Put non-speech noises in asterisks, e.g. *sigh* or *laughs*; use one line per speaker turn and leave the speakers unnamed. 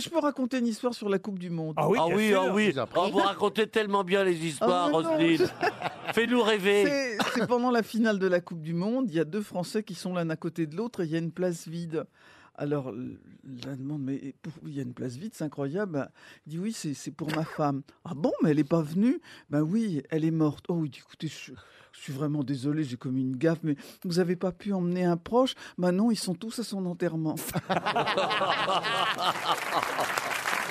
je peux raconter une histoire sur la Coupe du Monde?
Ah oui,
Ah
bien
oui,
sûr.
ah oui. Oh, vous racontez tellement bien les histoires,
Ah, mais non.
Roselyne. Fais-nous rêver.
C'est c'est pendant la finale de la Coupe du Monde, il y a deux Français qui sont l'un à côté de l'autre et il y a une place vide. Alors, la demande, mais il y a une place vide, c'est incroyable. Il dit oui, c'est c'est pour ma femme. Ah bon, mais elle n'est pas venue? Ben oui, elle est morte. Oh, il dit écoutez, je, je suis vraiment désolé, j'ai commis une gaffe, mais vous n'avez pas pu emmener un proche? Ben non, ils sont tous à son enterrement. *laughs*